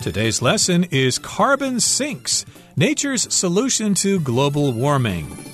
Today's lesson is Carbon Sinks Nature's Solution to Global Warming.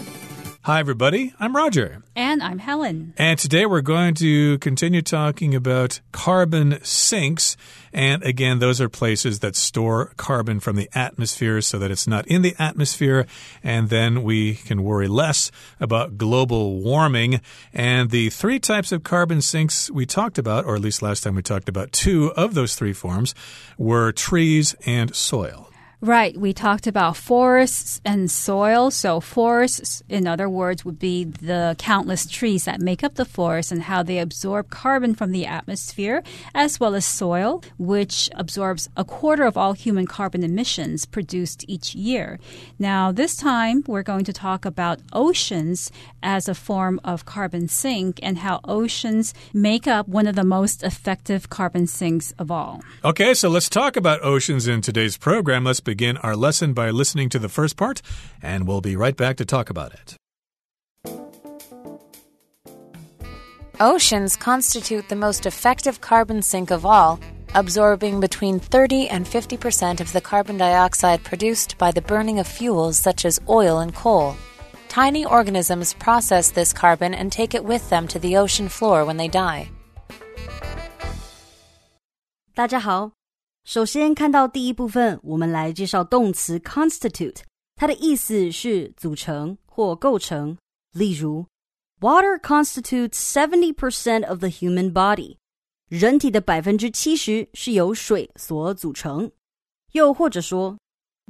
Hi, everybody. I'm Roger. And I'm Helen. And today we're going to continue talking about carbon sinks. And again, those are places that store carbon from the atmosphere so that it's not in the atmosphere. And then we can worry less about global warming. And the three types of carbon sinks we talked about, or at least last time we talked about two of those three forms, were trees and soil. Right. We talked about forests and soil. So, forests, in other words, would be the countless trees that make up the forest and how they absorb carbon from the atmosphere, as well as soil, which absorbs a quarter of all human carbon emissions produced each year. Now, this time, we're going to talk about oceans as a form of carbon sink and how oceans make up one of the most effective carbon sinks of all. Okay, so let's talk about oceans in today's program. Let's begin our lesson by listening to the first part, and we'll be right back to talk about it. Oceans constitute the most effective carbon sink of all, absorbing between 30 and 50 percent of the carbon dioxide produced by the burning of fuels such as oil and coal. Tiny organisms process this carbon and take it with them to the ocean floor when they die. 大家好， 首先看到第一部分，我们来介绍动词 constitute，它的意思是组成或构成。例如，Water constitutes seventy percent of the human body，人体的百分之七十是由水所组成。又或者说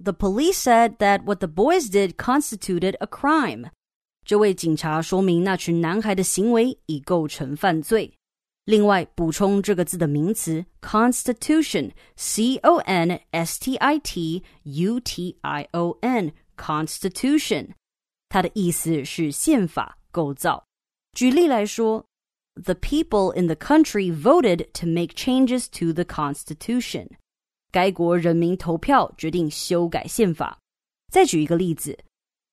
，The police said that what the boys did constituted a crime。这位警察说明那群男孩的行为已构成犯罪。另外，补充这个字的名词 constitution，c o n s t i t u t i o n，constitution，它的意思是宪法构造。举例来说，The people in the country voted to make changes to the constitution。该国人民投票决定修改宪法。再举一个例子，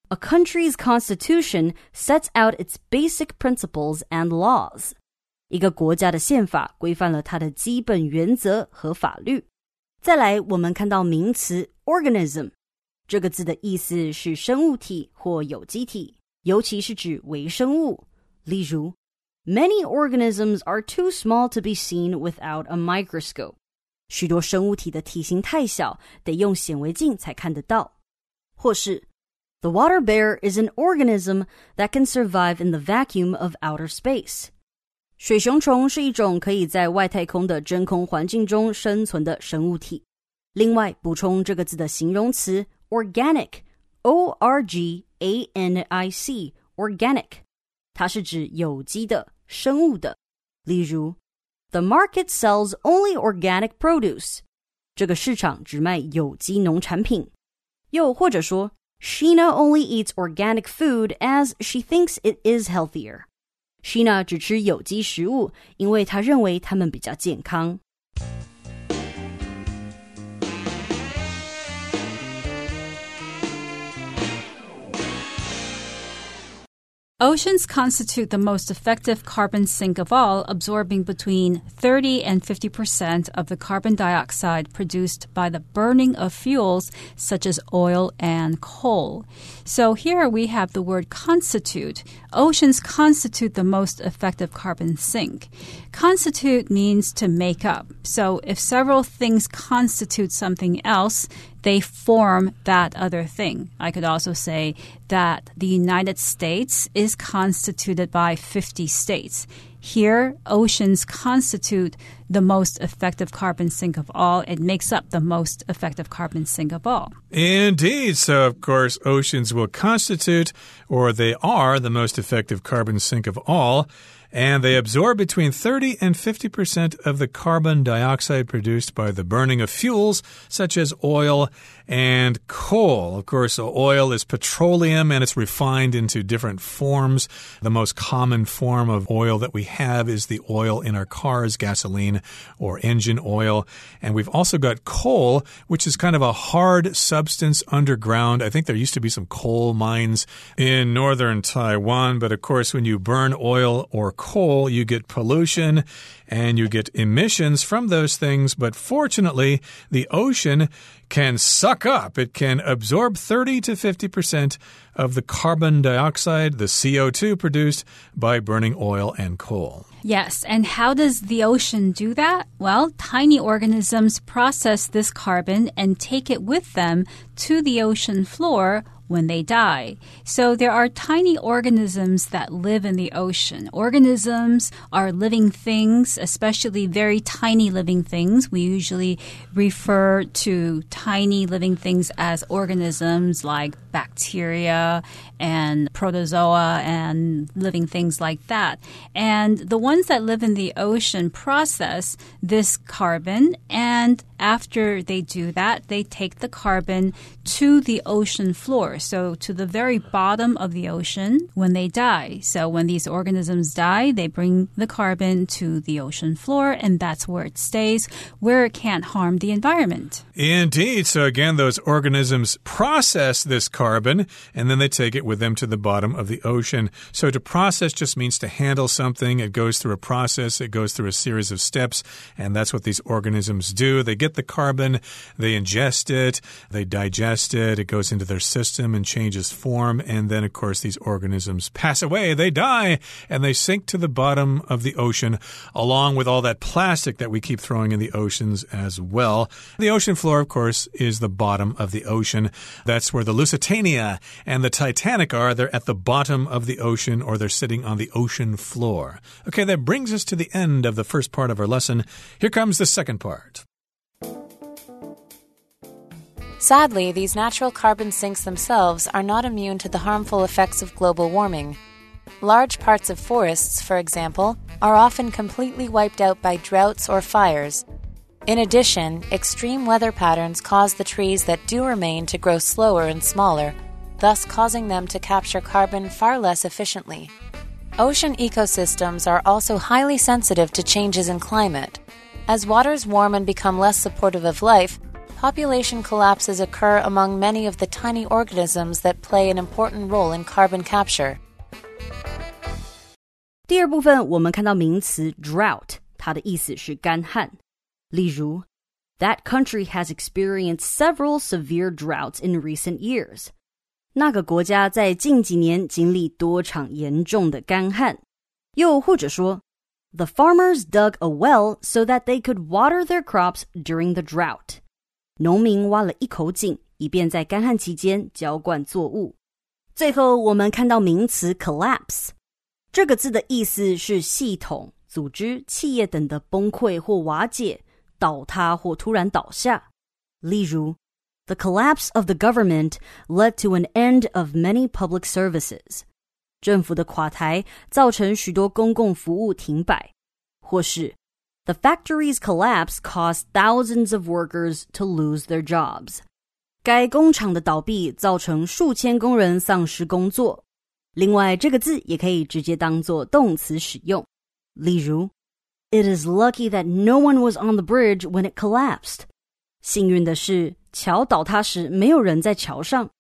A country's constitution sets out its basic principles and laws。 一个国家的宪法规范了它的基本原则和法律。再来，我们看到名词 organism 这个字的意思是生物体或有机体，尤其是指微生物。例如，Many organisms are too small to be seen without a microscope。许多生物体的体型太小，得用显微镜才看得到。或是，The water bear is an organism that can survive in the vacuum of outer space。 水熊虫是一种可以在外太空的真空环境中生存的生物体。另外，补充这个字的形容词 organic，o r g a n i c，organic，它是指有机的、生物的。例如，The market sells only organic produce，这个市场只卖有机农产品。又或者说，Sheena only eats organic food as she thinks it is healthier。 Sheena 只吃有机食物，因为她认为它们比较健康。Oceans constitute the most effective carbon sink of all, absorbing between 30 and 50 percent of the carbon dioxide produced by the burning of fuels such as oil and coal. So here we have the word constitute. Oceans constitute the most effective carbon sink. Constitute means to make up. So if several things constitute something else, they form that other thing. I could also say that the United States is constituted by 50 states. Here, oceans constitute the most effective carbon sink of all. It makes up the most effective carbon sink of all. Indeed. So, of course, oceans will constitute, or they are, the most effective carbon sink of all and they absorb between 30 and 50% of the carbon dioxide produced by the burning of fuels such as oil and coal. Of course, oil is petroleum and it's refined into different forms. The most common form of oil that we have is the oil in our cars, gasoline or engine oil. And we've also got coal, which is kind of a hard substance underground. I think there used to be some coal mines in northern Taiwan, but of course, when you burn oil or coal, you get pollution and you get emissions from those things. But fortunately, the ocean can suck up, it can absorb 30 to 50% of the carbon dioxide, the CO2 produced by burning oil and coal. Yes, and how does the ocean do that? Well, tiny organisms process this carbon and take it with them to the ocean floor when they die. So there are tiny organisms that live in the ocean. Organisms are living things, especially very tiny living things. We usually refer to tiny living things as organisms like bacteria and protozoa and living things like that. And the ones that live in the ocean process this carbon and after they do that, they take the carbon to the ocean floor, so to the very bottom of the ocean when they die. So when these organisms die, they bring the carbon to the ocean floor, and that's where it stays, where it can't harm the environment. Indeed. So again, those organisms process this carbon and then they take it with them to the bottom of the ocean. So to process just means to handle something. It goes through a process, it goes through a series of steps, and that's what these organisms do. They get the carbon, they ingest it, they digest it, it goes into their system and changes form. And then, of course, these organisms pass away, they die, and they sink to the bottom of the ocean, along with all that plastic that we keep throwing in the oceans as well. The ocean floor, of course, is the bottom of the ocean. That's where the Lusitania and the Titanic are. They're at the bottom of the ocean or they're sitting on the ocean floor. Okay, that brings us to the end of the first part of our lesson. Here comes the second part. Sadly, these natural carbon sinks themselves are not immune to the harmful effects of global warming. Large parts of forests, for example, are often completely wiped out by droughts or fires. In addition, extreme weather patterns cause the trees that do remain to grow slower and smaller, thus causing them to capture carbon far less efficiently. Ocean ecosystems are also highly sensitive to changes in climate. As waters warm and become less supportive of life, population collapses occur among many of the tiny organisms that play an important role in carbon capture. 第二部分，我们看到名词 drought，它的意思是干旱。 例如，That country has experienced several severe droughts in recent years。那个国家在近几年经历多场严重的干旱。又或者说，The farmers dug a well so that they could water their crops during the drought。农民挖了一口井，以便在干旱期间浇灌作物。最后，我们看到名词 collapse，这个字的意思是系统、组织、企业等的崩溃或瓦解、 倒塌或突然倒下。例如，The collapse of the government led to an end of many public services。政府的垮台造成许多公共服务停摆，或是。The factory's collapse caused thousands of workers to lose their jobs. 该工厂的倒闭造成数千工人丧失工作。另外，这个字也可以直接当做动词使用。例如 ，It is lucky that no one was on the bridge when it collapsed. 幸运的是，桥倒塌时没有人在桥上。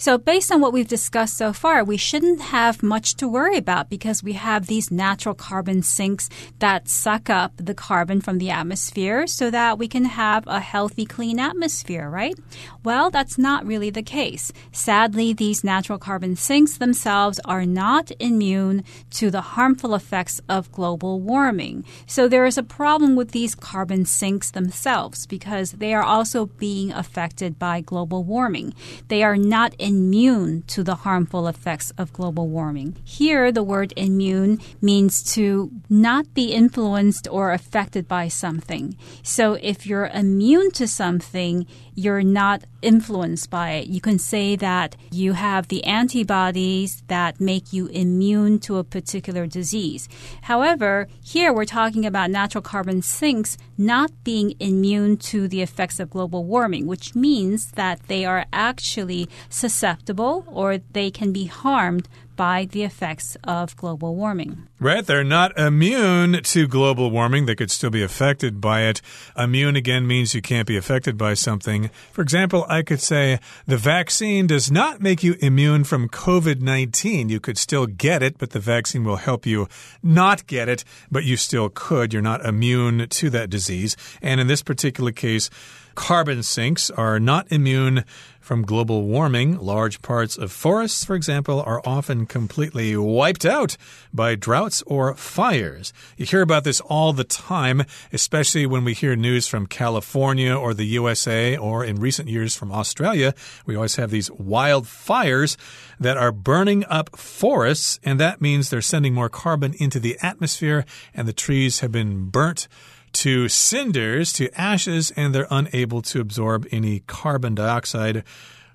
So, based on what we've discussed so far, we shouldn't have much to worry about because we have these natural carbon sinks that suck up the carbon from the atmosphere so that we can have a healthy, clean atmosphere, right? Well, that's not really the case. Sadly, these natural carbon sinks themselves are not immune to the harmful effects of global warming. So, there is a problem with these carbon sinks themselves because they are also being affected by global warming. They are not immune to the harmful effects of global warming. Here, the word immune means to not be influenced or affected by something. So if you're immune to something, you're not influenced by it. You can say that you have the antibodies that make you immune to a particular disease. However, here we're talking about natural carbon sinks not being immune to the effects of global warming, which means that they are actually susceptible susceptible or they can be harmed by the effects of global warming. Right. They're not immune to global warming. They could still be affected by it. Immune again means you can't be affected by something. For example, I could say the vaccine does not make you immune from COVID 19. You could still get it, but the vaccine will help you not get it, but you still could. You're not immune to that disease. And in this particular case, carbon sinks are not immune from global warming. Large parts of forests, for example, are often completely wiped out by droughts or fires. You hear about this all the time, especially when we hear news from California or the USA or in recent years from Australia. We always have these wildfires that are burning up forests, and that means they're sending more carbon into the atmosphere, and the trees have been burnt to cinders, to ashes, and they're unable to absorb any carbon dioxide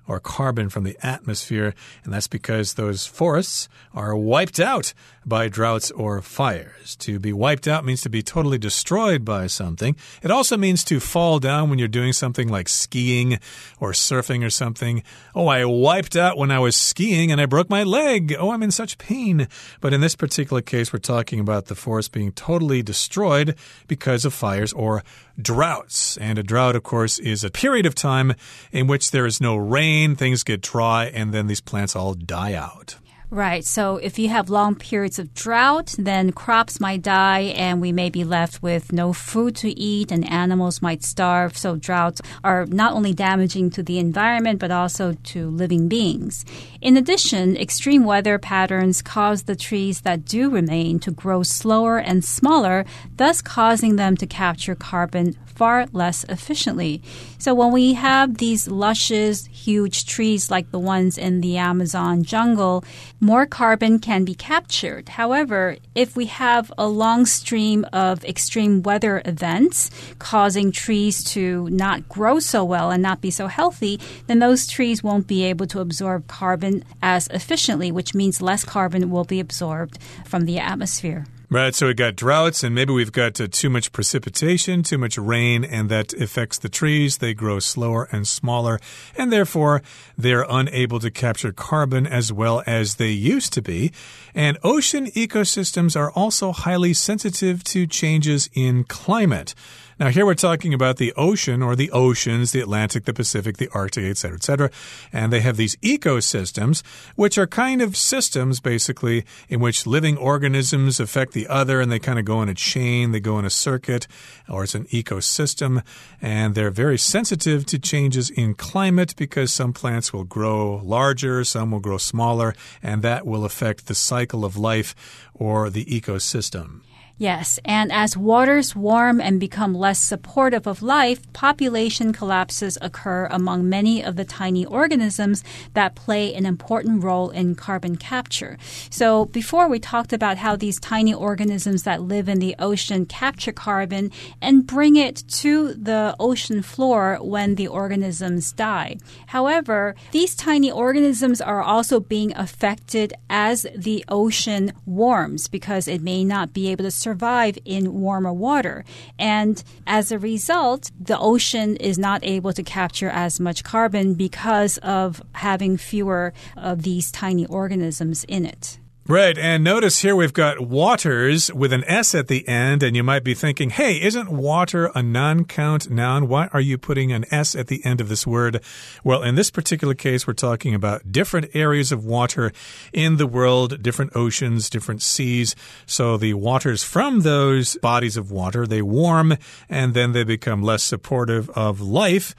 or carbon from the atmosphere, and that's because those forests are wiped out by droughts or fires. To be wiped out means to be totally destroyed by something. It also means to fall down when you're doing something like skiing or surfing or something. Oh, I wiped out when I was skiing and I broke my leg. Oh, I'm in such pain. But in this particular case, we're talking about the forest being totally destroyed because of fires or droughts. And a drought, of course, is a period of time in which there is no rain, things get dry, and then these plants all die out. Right. So if you have long periods of drought, then crops might die and we may be left with no food to eat and animals might starve. So droughts are not only damaging to the environment, but also to living beings. In addition, extreme weather patterns cause the trees that do remain to grow slower and smaller, thus causing them to capture carbon far less efficiently. So when we have these luscious, huge trees like the ones in the Amazon jungle, more carbon can be captured. However, if we have a long stream of extreme weather events causing trees to not grow so well and not be so healthy, then those trees won't be able to absorb carbon as efficiently, which means less carbon will be absorbed from the atmosphere. Right, so we've got droughts, and maybe we've got uh, too much precipitation, too much rain, and that affects the trees. They grow slower and smaller, and therefore they're unable to capture carbon as well as they used to be. And ocean ecosystems are also highly sensitive to changes in climate. Now, here we're talking about the ocean or the oceans, the Atlantic, the Pacific, the Arctic, etc., etc. And they have these ecosystems, which are kind of systems, basically, in which living organisms affect the other and they kind of go in a chain, they go in a circuit, or it's an ecosystem. And they're very sensitive to changes in climate because some plants will grow larger, some will grow smaller, and that will affect the cycle of life or the ecosystem. Yes, and as waters warm and become less supportive of life, population collapses occur among many of the tiny organisms that play an important role in carbon capture. So, before we talked about how these tiny organisms that live in the ocean capture carbon and bring it to the ocean floor when the organisms die. However, these tiny organisms are also being affected as the ocean warms because it may not be able to survive in warmer water. And as a result, the ocean is not able to capture as much carbon because of having fewer of these tiny organisms in it. Right, and notice here we've got waters with an S at the end, and you might be thinking, hey, isn't water a non count noun? Why are you putting an S at the end of this word? Well, in this particular case, we're talking about different areas of water in the world, different oceans, different seas. So the waters from those bodies of water, they warm, and then they become less supportive of life.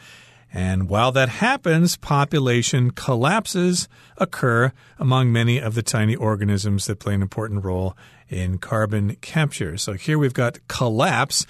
And while that happens, population collapses occur among many of the tiny organisms that play an important role in carbon capture. So here we've got collapse.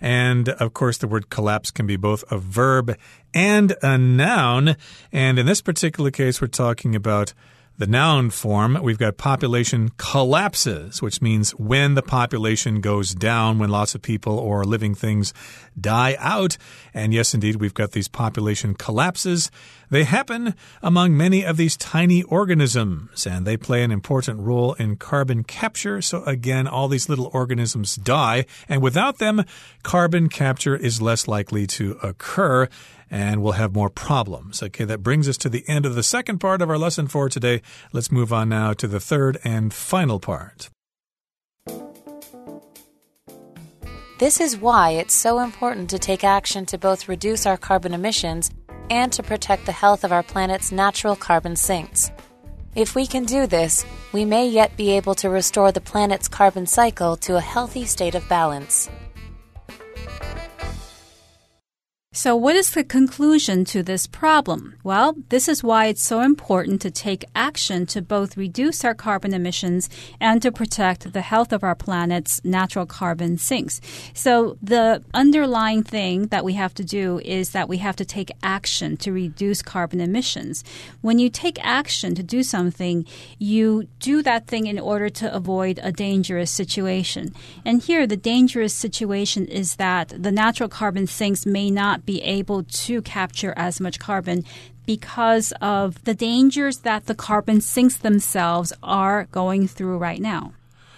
And of course, the word collapse can be both a verb and a noun. And in this particular case, we're talking about the noun form, we've got population collapses, which means when the population goes down, when lots of people or living things die out. And yes, indeed, we've got these population collapses They happen among many of these tiny organisms, and they play an important role in carbon capture. So, again, all these little organisms die, and without them, carbon capture is less likely to occur and we'll have more problems. Okay, that brings us to the end of the second part of our lesson for today. Let's move on now to the third and final part. This is why it's so important to take action to both reduce our carbon emissions and to protect the health of our planet's natural carbon sinks. If we can do this, we may yet be able to restore the planet's carbon cycle to a healthy state of balance. So, what is the conclusion to this problem? Well, this is why it's so important to take action to both reduce our carbon emissions and to protect the health of our planet's natural carbon sinks. So, the underlying thing that we have to do is that we have to take action to reduce carbon emissions. When you take action to do something, you do that thing in order to avoid a dangerous situation. And here, the dangerous situation is that the natural carbon sinks may not be able to capture as much carbon because of the dangers that the carbon sinks themselves are going through right now.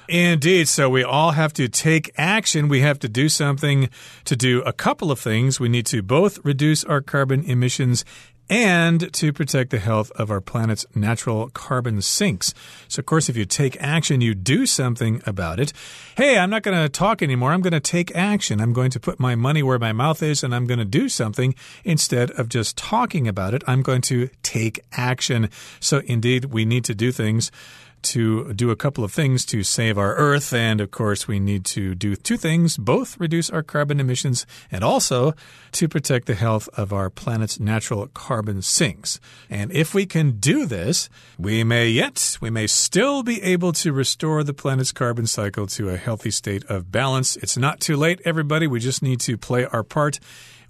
Indeed. So we all have to take action. We have to do something to do a couple of things. We need to both reduce our carbon emissions and to protect the health of our planet's natural carbon sinks. So, of course, if you take action, you do something about it. Hey, I'm not going to talk anymore. I'm going to take action. I'm going to put my money where my mouth is and I'm going to do something instead of just talking about it. I'm going to take action. So, indeed, we need to do things to do a couple of things to save our Earth. And of course, we need to do two things both reduce our carbon emissions and also to protect the health of our planet's natural carbon sinks. And if we can do this, we may yet, we may still be able to restore the planet's carbon cycle to a healthy state of balance. It's not too late, everybody. We just need to play our part.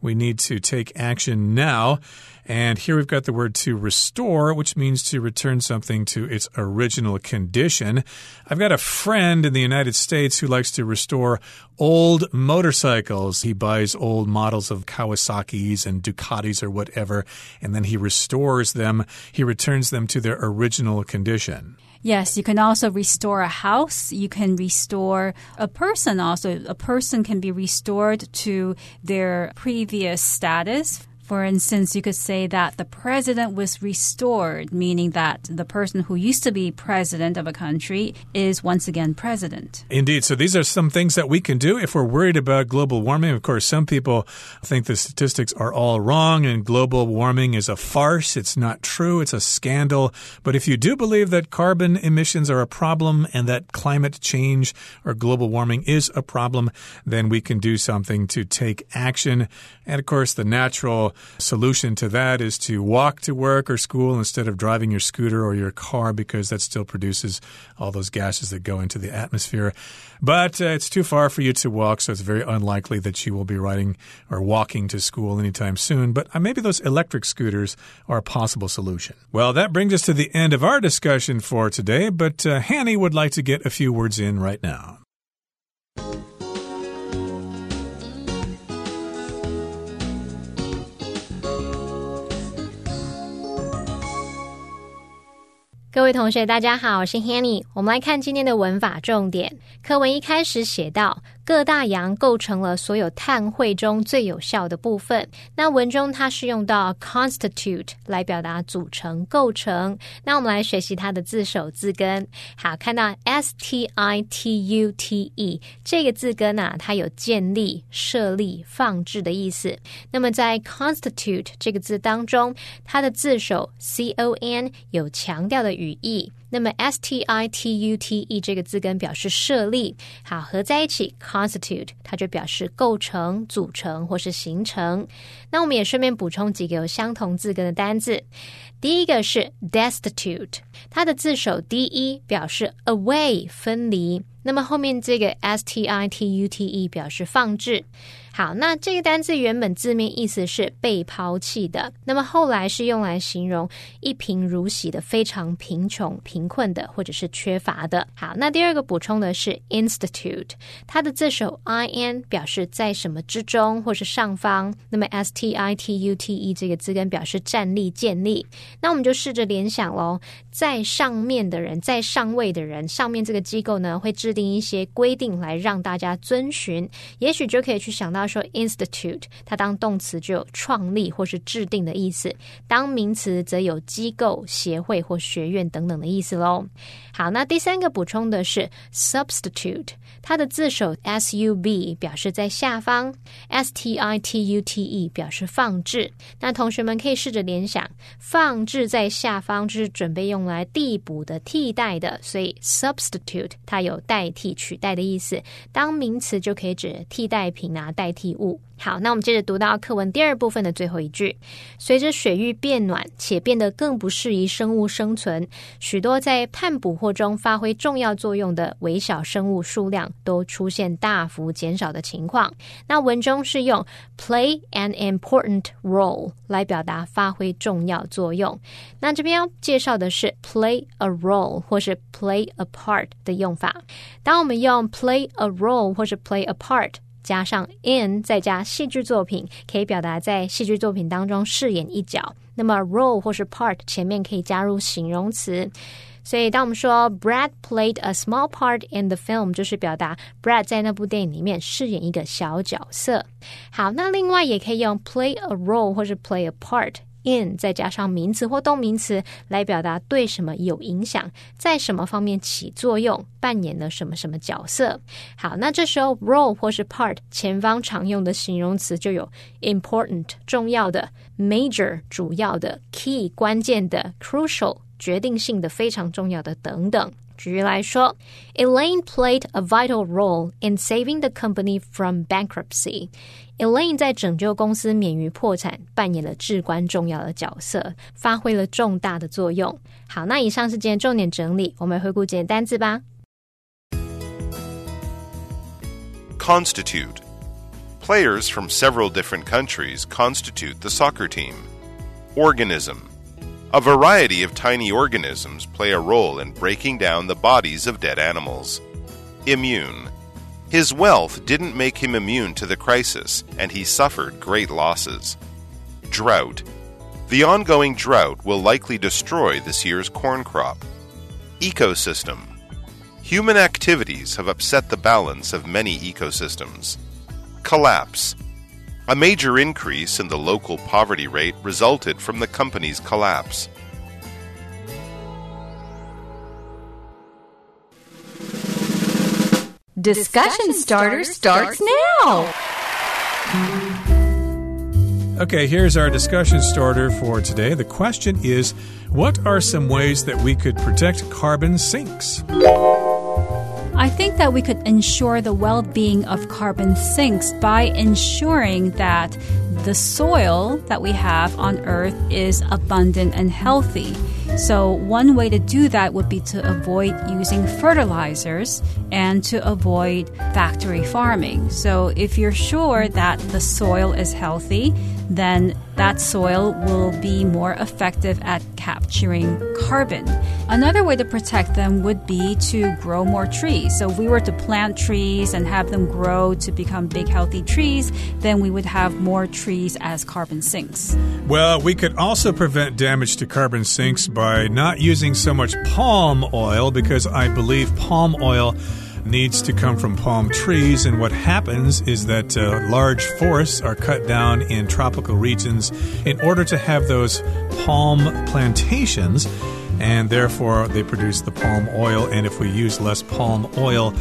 We need to take action now. And here we've got the word to restore, which means to return something to its original condition. I've got a friend in the United States who likes to restore old motorcycles. He buys old models of Kawasaki's and Ducatis or whatever, and then he restores them. He returns them to their original condition. Yes, you can also restore a house. You can restore a person also. A person can be restored to their previous status. For instance, you could say that the president was restored, meaning that the person who used to be president of a country is once again president. Indeed. So these are some things that we can do if we're worried about global warming. Of course, some people think the statistics are all wrong and global warming is a farce. It's not true. It's a scandal. But if you do believe that carbon emissions are a problem and that climate change or global warming is a problem, then we can do something to take action. And of course, the natural solution to that is to walk to work or school instead of driving your scooter or your car because that still produces all those gases that go into the atmosphere. But uh, it's too far for you to walk, so it's very unlikely that you will be riding or walking to school anytime soon. But uh, maybe those electric scooters are a possible solution. Well, that brings us to the end of our discussion for today, but uh, Hanny would like to get a few words in right now. 各位同学，大家好，我是 Hanny。我们来看今天的文法重点。课文一开始写到。各大洋构成了所有碳汇中最有效的部分。那文中它是用到 constitute 来表达组成、构成。那我们来学习它的字首字根。好，看到 s t i t u t e 这个字根啊，它有建立、设立、放置的意思。那么在 constitute 这个字当中，它的字首 c o n 有强调的语义。那么 s t i t u t e 这个字根表示设立，好合在一起 constitute 它就表示构成、组成或是形成。那我们也顺便补充几个有相同字根的单字。第一个是 destitute，它的字首 d e 表示 away 分离，那么后面这个 s t i t u t e 表示放置。好，那这个单字原本字面意思是被抛弃的，那么后来是用来形容一贫如洗的非常贫穷、贫困的，或者是缺乏的。好，那第二个补充的是 institute，它的字首 i n 表示在什么之中或是上方，那么 s t i t u t e 这个字根表示站立、建立。那我们就试着联想喽，在上面的人，在上位的人，上面这个机构呢会制定一些规定来让大家遵循，也许就可以去想到。他说，institute，它当动词就有创立或是制定的意思；当名词则有机构、协会或学院等等的意思喽。好，那第三个补充的是 substitute，它的字首 s u b 表示在下方，s t i t u t e 表示放置。那同学们可以试着联想，放置在下方就是准备用来递补的、替代的，所以 substitute 它有代替、取代的意思。当名词就可以指替代品啊、代。代替物。好，那我们接着读到课文第二部分的最后一句。随着水域变暖，且变得更不适宜生物生存，许多在碳捕获中发挥重要作用的微小生物数量都出现大幅减少的情况。那文中是用 play an important role 来表达发挥重要作用。那这边要介绍的是 play a role 或是 play a part 的用法。当我们用 play a role 或是 play a part。加上 in 再加戏剧作品，可以表达在戏剧作品当中饰演一角。那么 role 或是 part 前面可以加入形容词。所以当我们说 Brad played a small part in the film，就是表达 Brad 在那部电影里面饰演一个小角色。好，那另外也可以用 play a role 或是 play a part。In 再加上名词或动名词来表达对什么有影响，在什么方面起作用，扮演了什么什么角色。好，那这时候 role 或是 part 前方常用的形容词就有 important 重要的，major 主要的，key 关键的，crucial 决定性的非常重要的等等。举例来说，Elaine played a vital role in saving the company from bankruptcy. Elaine 在拯救公司免于破产扮演了至关重要的角色，发挥了重大的作用。好，那以上是今天重点整理，我们回顾几个单字吧。Constitute Players from several different countries constitute the soccer team. Organism a variety of tiny organisms play a role in breaking down the bodies of dead animals. Immune. His wealth didn't make him immune to the crisis, and he suffered great losses. Drought. The ongoing drought will likely destroy this year's corn crop. Ecosystem. Human activities have upset the balance of many ecosystems. Collapse. A major increase in the local poverty rate resulted from the company's collapse. Discussion starter starts now. Okay, here's our discussion starter for today. The question is What are some ways that we could protect carbon sinks? I think that we could ensure the well being of carbon sinks by ensuring that the soil that we have on Earth is abundant and healthy. So, one way to do that would be to avoid using fertilizers and to avoid factory farming. So, if you're sure that the soil is healthy, then that soil will be more effective at capturing carbon. Another way to protect them would be to grow more trees. So, if we were to plant trees and have them grow to become big, healthy trees, then we would have more trees as carbon sinks. Well, we could also prevent damage to carbon sinks by not using so much palm oil because I believe palm oil needs to come from palm trees. And what happens is that uh, large forests are cut down in tropical regions in order to have those palm plantations. And therefore, they produce the palm oil. And if we use less palm oil,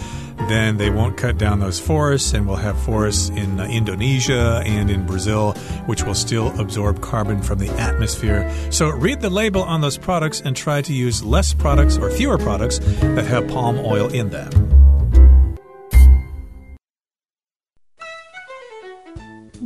then they won't cut down those forests, and we'll have forests in uh, Indonesia and in Brazil, which will still absorb carbon from the atmosphere. So read the label on those products and try to use less products or fewer products that have palm oil in them.